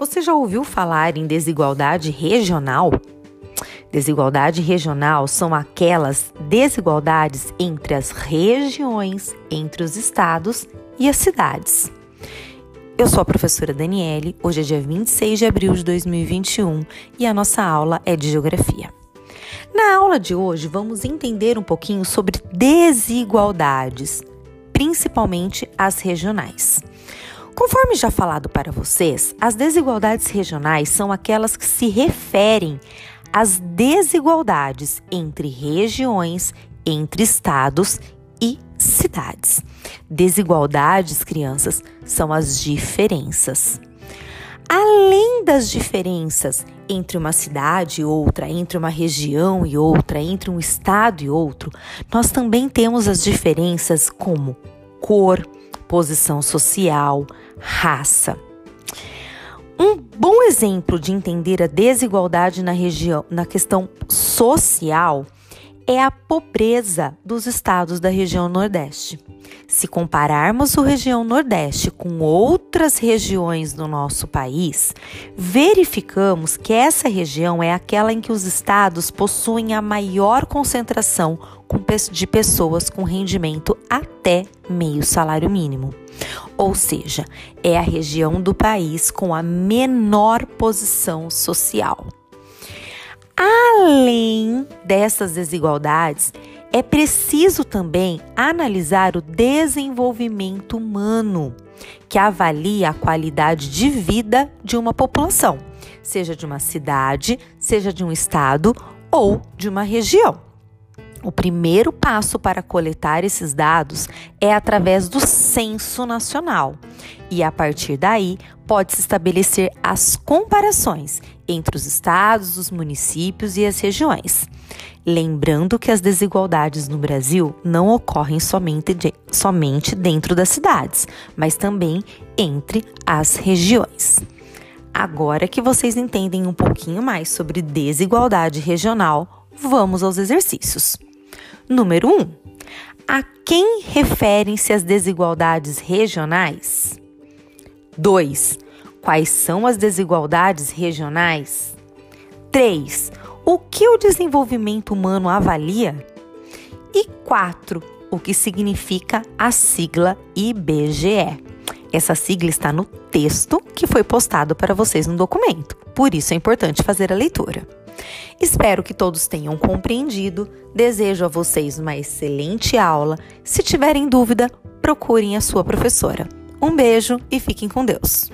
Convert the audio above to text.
Você já ouviu falar em desigualdade regional? Desigualdade regional são aquelas desigualdades entre as regiões, entre os estados e as cidades. Eu sou a professora Daniele, hoje é dia 26 de abril de 2021 e a nossa aula é de Geografia. Na aula de hoje, vamos entender um pouquinho sobre desigualdades, principalmente as regionais. Conforme já falado para vocês, as desigualdades regionais são aquelas que se referem às desigualdades entre regiões, entre estados e cidades. Desigualdades, crianças, são as diferenças. Além das diferenças entre uma cidade e outra, entre uma região e outra, entre um estado e outro, nós também temos as diferenças como cor, posição social, raça. Um bom exemplo de entender a desigualdade na região, na questão social, é a pobreza dos estados da região Nordeste. Se compararmos a região Nordeste com outras regiões do nosso país, verificamos que essa região é aquela em que os estados possuem a maior concentração de pessoas com rendimento até meio salário mínimo. Ou seja, é a região do país com a menor posição social. Além dessas desigualdades, é preciso também analisar o desenvolvimento humano, que avalia a qualidade de vida de uma população, seja de uma cidade, seja de um estado ou de uma região. O primeiro passo para coletar esses dados é através do Censo Nacional, e a partir daí pode-se estabelecer as comparações entre os estados, os municípios e as regiões. Lembrando que as desigualdades no Brasil não ocorrem somente, de, somente dentro das cidades, mas também entre as regiões. Agora que vocês entendem um pouquinho mais sobre desigualdade regional, vamos aos exercícios. Número 1. Um, a quem referem-se as desigualdades regionais? 2. Quais são as desigualdades regionais? 3. O que o desenvolvimento humano avalia? E 4. O que significa a sigla IBGE? Essa sigla está no texto que foi postado para vocês no documento, por isso é importante fazer a leitura. Espero que todos tenham compreendido. Desejo a vocês uma excelente aula. Se tiverem dúvida, procurem a sua professora. Um beijo e fiquem com Deus.